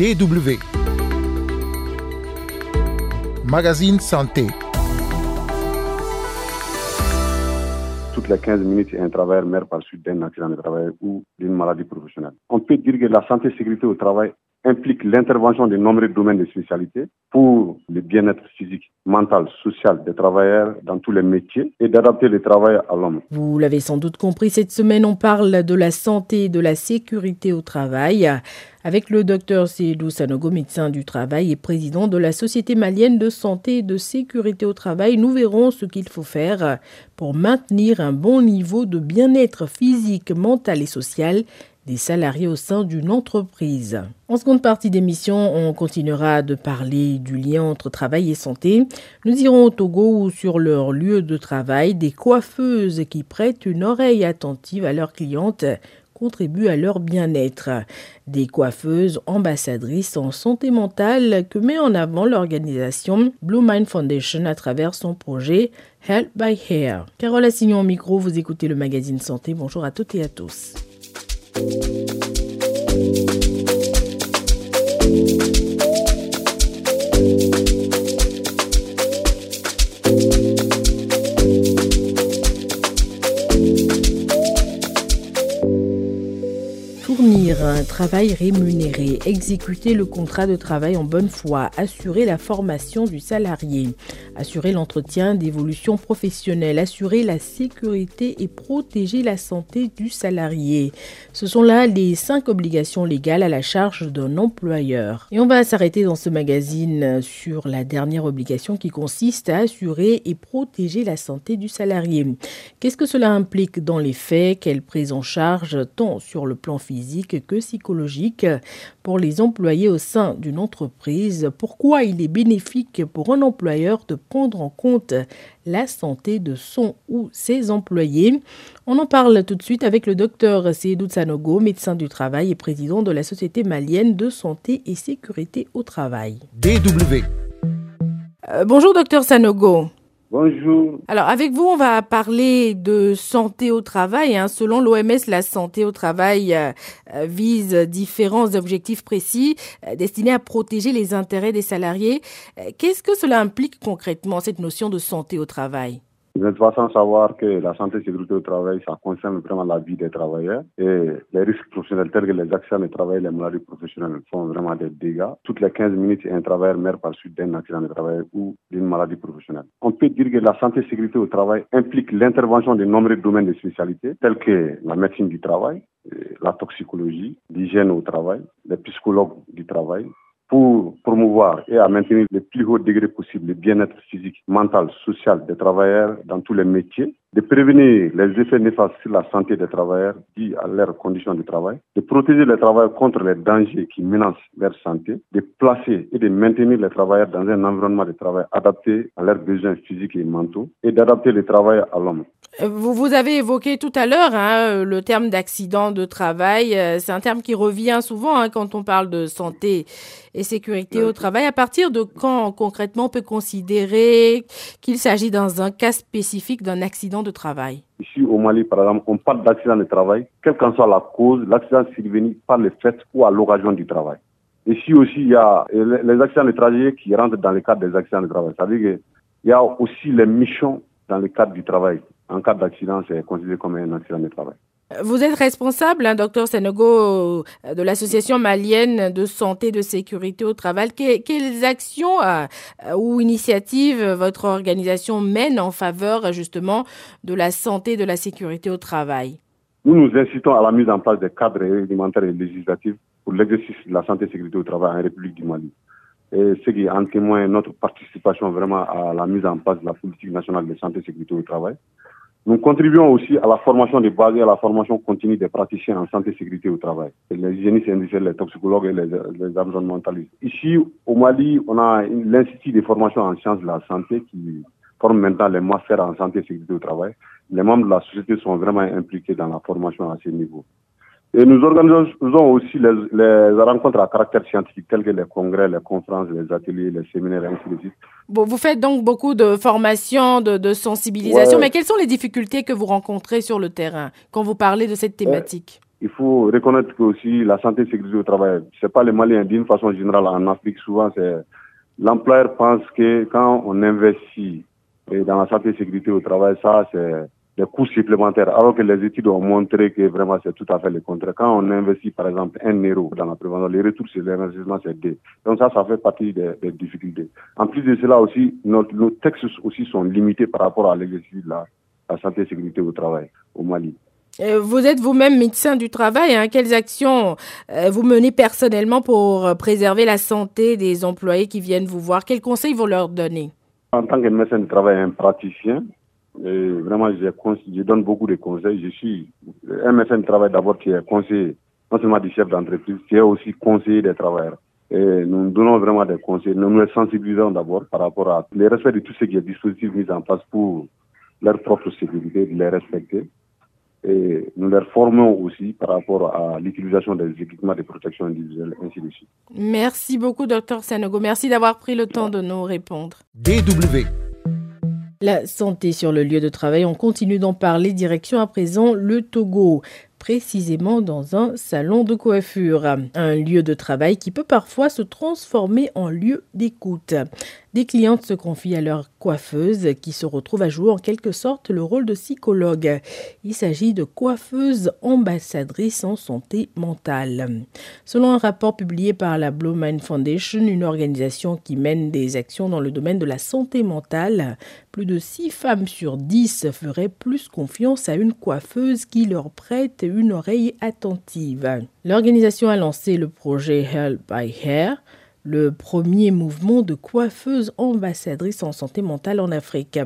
DW. Magazine Santé. Toutes les 15 minutes, un travailleur meurt par suite d'un accident de travail ou d'une maladie professionnelle. On peut dire que la santé et sécurité au travail implique l'intervention de nombreux domaines de spécialité pour le bien-être physique, mental, social des travailleurs dans tous les métiers et d'adapter le travail à l'homme. Vous l'avez sans doute compris, cette semaine on parle de la santé et de la sécurité au travail avec le docteur Seydou Sanogo, médecin du travail et président de la Société malienne de santé et de sécurité au travail. Nous verrons ce qu'il faut faire pour maintenir un bon niveau de bien-être physique, mental et social salariés au sein d'une entreprise. En seconde partie d'émission, on continuera de parler du lien entre travail et santé. Nous irons au Togo où sur leur lieu de travail, des coiffeuses qui prêtent une oreille attentive à leurs clientes contribuent à leur bien-être. Des coiffeuses ambassadrices en santé mentale que met en avant l'organisation Blue Mind Foundation à travers son projet Help by Hair. Carole Assignon au micro, vous écoutez le magazine Santé. Bonjour à toutes et à tous. thank you Un travail rémunéré, exécuter le contrat de travail en bonne foi, assurer la formation du salarié, assurer l'entretien d'évolution professionnelle, assurer la sécurité et protéger la santé du salarié. Ce sont là les cinq obligations légales à la charge d'un employeur. Et on va s'arrêter dans ce magazine sur la dernière obligation qui consiste à assurer et protéger la santé du salarié. Qu'est-ce que cela implique dans les faits? Quelle prise en charge tant sur le plan physique que psychologique pour les employés au sein d'une entreprise. Pourquoi il est bénéfique pour un employeur de prendre en compte la santé de son ou ses employés? On en parle tout de suite avec le docteur Seydou Sanogo, médecin du travail et président de la Société malienne de santé et sécurité au travail. DW. Euh, bonjour docteur Sanogo. Bonjour. Alors avec vous, on va parler de santé au travail. Hein. Selon l'OMS, la santé au travail euh, euh, vise différents objectifs précis euh, destinés à protéger les intérêts des salariés. Qu'est-ce que cela implique concrètement, cette notion de santé au travail? Vous êtes pas sans savoir que la santé et sécurité au travail, ça concerne vraiment la vie des travailleurs et les risques professionnels tels que les accidents de travail, les maladies professionnelles font vraiment des dégâts. Toutes les 15 minutes, un travailleur meurt par suite d'un accident de travail ou d'une maladie professionnelle. On peut dire que la santé et sécurité au travail implique l'intervention de nombreux domaines de spécialité tels que la médecine du travail, la toxicologie, l'hygiène au travail, les psychologues du travail, pour promouvoir et à maintenir le plus haut degré possible le bien-être physique, mental, social des travailleurs dans tous les métiers, de prévenir les effets néfastes sur la santé des travailleurs dus à leurs conditions de travail, de protéger les travailleurs contre les dangers qui menacent leur santé, de placer et de maintenir les travailleurs dans un environnement de travail adapté à leurs besoins physiques et mentaux et d'adapter le travail à l'homme. Vous, vous avez évoqué tout à l'heure hein, le terme d'accident de travail. Euh, c'est un terme qui revient souvent hein, quand on parle de santé et sécurité au travail. À partir de quand concrètement on peut considérer qu'il s'agit dans un cas spécifique d'un accident de travail Ici au Mali, par exemple, on parle d'accident de travail, quelle qu'en soit la cause, l'accident survenu par le fait ou à l'occasion du travail. Ici aussi, il y a les accidents de travail qui rentrent dans le cadre des accidents de travail. C'est-à-dire qu'il y a aussi les missions dans le cadre du travail. En cas d'accident, c'est considéré comme un accident de travail. Vous êtes responsable, hein, docteur Senego, euh, de l'Association malienne de santé et de sécurité au travail. quelles actions euh, ou initiatives votre organisation mène en faveur justement de la santé et de la sécurité au travail? Nous nous incitons à la mise en place des cadres réglementaires et législatifs pour l'exercice de la santé et sécurité au travail en République du Mali. Et ce qui en témoigne notre participation vraiment à la mise en place de la politique nationale de santé et sécurité au travail. Nous contribuons aussi à la formation des bases et à la formation continue des praticiens en santé et sécurité au travail, les hygiénistes industriels, les toxicologues et les, les environnementalistes. Ici, au Mali, on a l'Institut de formation en sciences de la santé qui forme maintenant les masters en santé et sécurité au travail. Les membres de la société sont vraiment impliqués dans la formation à ce niveau. Et nous organisons aussi les, les, rencontres à caractère scientifique, telles que les congrès, les conférences, les ateliers, les séminaires, ainsi de suite. Bon, vous faites donc beaucoup de formations, de, de sensibilisation, mais quelles sont les difficultés que vous rencontrez sur le terrain quand vous parlez de cette thématique? Il faut reconnaître que aussi la santé et sécurité au travail, c'est pas les Maliens d'une façon générale en Afrique. Souvent, c'est l'employeur pense que quand on investit dans la santé et sécurité au travail, ça, c'est des coûts supplémentaires, alors que les études ont montré que vraiment c'est tout à fait le contraire. Quand on investit par exemple un euro dans la prévention, les retours sur l'investissement c'est deux. Donc ça, ça fait partie des, difficultés. En plus de cela aussi, nos, nos textes aussi sont limités par rapport à l'exercice de la, la santé et sécurité au travail au Mali. Euh, vous êtes vous-même médecin du travail. Hein. Quelles actions euh, vous menez personnellement pour préserver la santé des employés qui viennent vous voir? Quels conseils vous leur donnez? En tant que médecin du travail, un praticien, vraiment, je, donne beaucoup de conseils. Je suis un médecin du travail d'abord qui est conseiller, non seulement du chef d'entreprise, qui est aussi conseiller des travailleurs. Et nous donnons vraiment des conseils. Nous nous sensibilisons d'abord par rapport à le respect de tout ce qui est dispositif mis en place pour leur propre sécurité, de les respecter et nous les formons aussi par rapport à l'utilisation des équipements de protection individuelle, ainsi de suite. Merci beaucoup, docteur Sanogo. Merci d'avoir pris le temps de nous répondre. DW. La santé sur le lieu de travail, on continue d'en parler. Direction à présent le Togo précisément dans un salon de coiffure, un lieu de travail qui peut parfois se transformer en lieu d'écoute. Des clientes se confient à leur coiffeuse qui se retrouve à jouer en quelque sorte le rôle de psychologue. Il s'agit de coiffeuses ambassadrices en santé mentale. Selon un rapport publié par la Blue Mind Foundation, une organisation qui mène des actions dans le domaine de la santé mentale, plus de 6 femmes sur 10 feraient plus confiance à une coiffeuse qui leur prête une oreille attentive. L'organisation a lancé le projet Help by Hair le premier mouvement de coiffeuses ambassadrices en santé mentale en Afrique.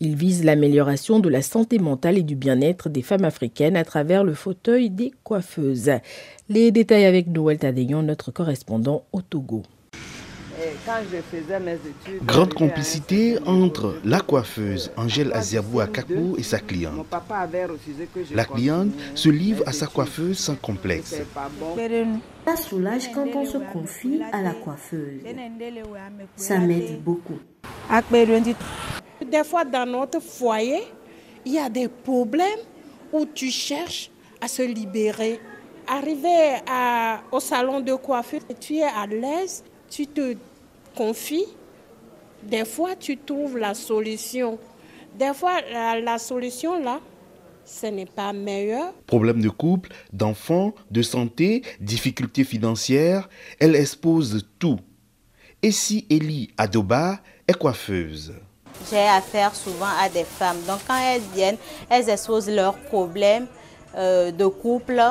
Il vise l'amélioration de la santé mentale et du bien-être des femmes africaines à travers le fauteuil des coiffeuses. Les détails avec Noël Tadeyon, notre correspondant au Togo. Grande complicité entre la coiffeuse Angèle Aziabou Akakou et sa cliente. La cliente se livre à sa coiffeuse sans complexe. Ça soulage quand on se confie à la coiffeuse. Ça m'aide beaucoup. Des fois, dans notre foyer, il y a des problèmes où tu cherches à se libérer. Arriver au salon de coiffure, tu es à l'aise, tu te confies, des fois tu trouves la solution. Des fois, la, solution là, ce n'est pas meilleur. Problème de couple, d'enfants, de santé, difficultés financières, elle expose tout. Et si Elie Adoba est coiffeuse? J'ai affaire souvent à des femmes. Donc quand elles viennent, elles exposent leurs problèmes euh, de couple,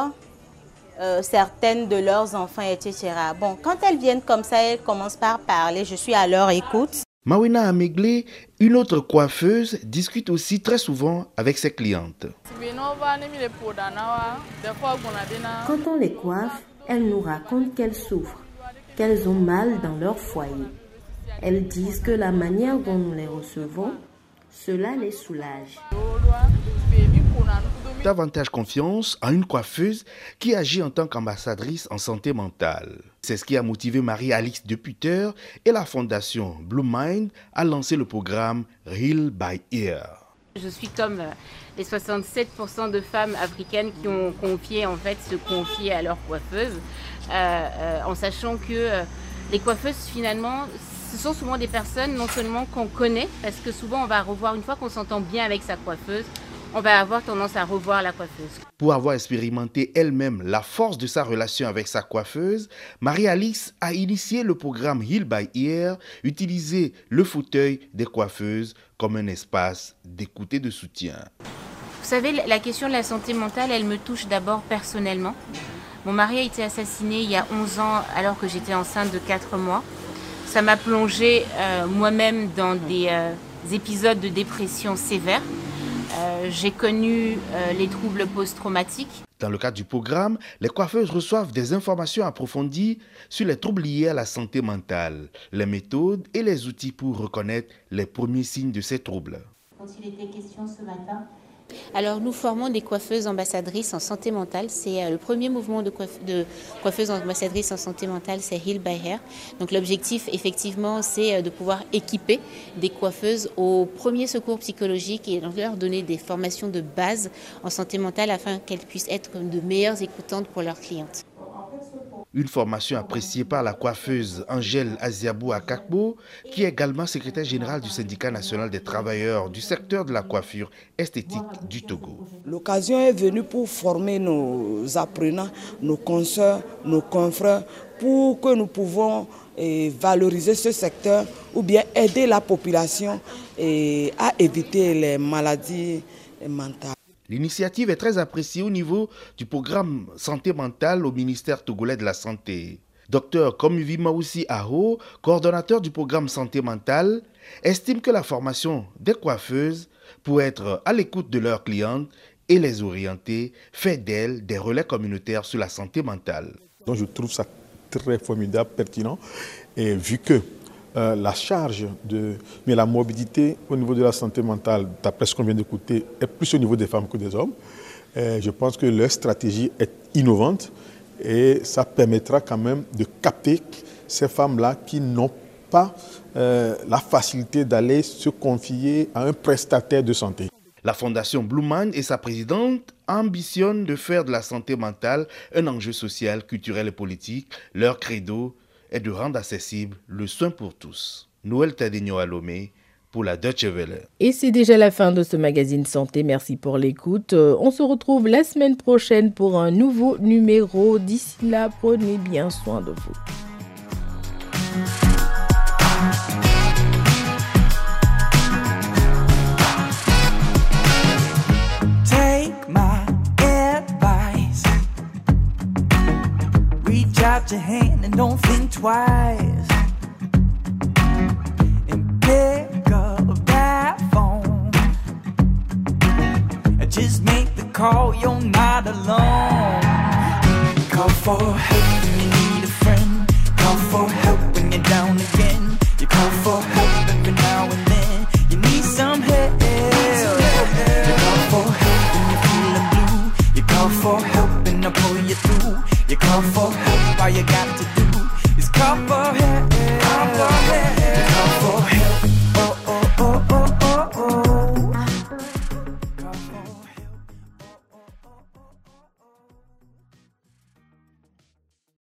euh, certaines de leurs enfants, etc. Bon, quand elles viennent comme ça, elles commencent par parler, je suis à leur écoute. Mawina Ameglé, une autre coiffeuse, discute aussi très souvent avec ses clientes. Quand on les coiffe, elles nous racontent qu'elles souffrent, qu'elles ont mal dans leur foyer. Elles disent que la manière dont nous les recevons, cela les soulage davantage confiance à une coiffeuse qui agit en tant qu'ambassadrice en santé mentale. C'est ce qui a motivé Marie-Alix Deputer et la fondation Blue Mind à lancer le programme Real by Ear. Je suis comme euh, les 67% de femmes africaines qui ont confié, en fait, se confier à leur coiffeuse, euh, euh, en sachant que les coiffeuses, finalement, ce sont souvent des personnes non seulement qu'on connaît, parce que souvent on va revoir une fois qu'on s'entend bien avec sa coiffeuse, on va avoir tendance à revoir la coiffeuse. Pour avoir expérimenté elle-même la force de sa relation avec sa coiffeuse, Marie-Alix a initié le programme Heal by Ear, utiliser le fauteuil des coiffeuses comme un espace d'écoute et de soutien. Vous savez, la question de la santé mentale, elle me touche d'abord personnellement. Mon mari a été assassiné il y a 11 ans alors que j'étais enceinte de 4 mois. Ça m'a plongée euh, moi-même dans des euh, épisodes de dépression sévère. Euh, j'ai connu euh, les troubles post-traumatiques. Dans le cadre du programme, les coiffeuses reçoivent des informations approfondies sur les troubles liés à la santé mentale, les méthodes et les outils pour reconnaître les premiers signes de ces troubles. Quand il était question ce matin Alors nous formons des coiffeuses ambassadrices en santé mentale. C'est euh, le premier mouvement de, coiffeuses ambassadrices en santé mentale, c'est Heal by Hair. Donc l'objectif effectivement c'est euh, de pouvoir équiper des coiffeuses au premier secours psychologique et leur donner des formations de base en santé mentale afin qu'elles puissent être de meilleures écoutantes pour leurs clientes. Une formation appréciée par la coiffeuse Angèle Aziabou Akakbo, qui est également secrétaire générale du syndicat national des travailleurs du secteur de la coiffure esthétique du Togo. L'occasion est venue pour former nos apprenants, nos consoeurs, nos confrères, pour que nous pouvons eh, valoriser ce secteur ou bien aider la population eh, à éviter les maladies mentales. L'initiative est très appréciée au niveau du programme santé mentale au ministère togolais de la Santé. Docteur Komuvi Maoussi Aho, coordonnateur du programme santé mentale, estime que la formation des coiffeuses pour être à l'écoute de leurs clientes et les orienter fait d'elles des relais communautaires sur la santé mentale. Donc je trouve ça très formidable, pertinent, et vu que euh, la charge de mais la morbidité au niveau de la santé mentale, d'après ce qu'on vient d'écouter, est plus au niveau des femmes que des hommes. je pense que leur stratégie est innovante et ça permettra quand même de capter ces femmes-là qui n'ont pas euh, la facilité d'aller se confier à un prestataire de santé. La Fondation Blueman et sa présidente ambitionnent de faire de la santé mentale un enjeu social, culturel et politique. Leur credo, et de rendre accessible le soin pour tous. Noël Tadigno Alomé pour la Deutsche Welle. Et c'est déjà la fin de ce magazine santé. Merci pour l'écoute. Euh, on se retrouve la semaine prochaine pour un nouveau numéro. D'ici là, prenez bien soin de vous. Your hand and don't think twice. And pick up that phone. Just make the call, you're not alone. Call for help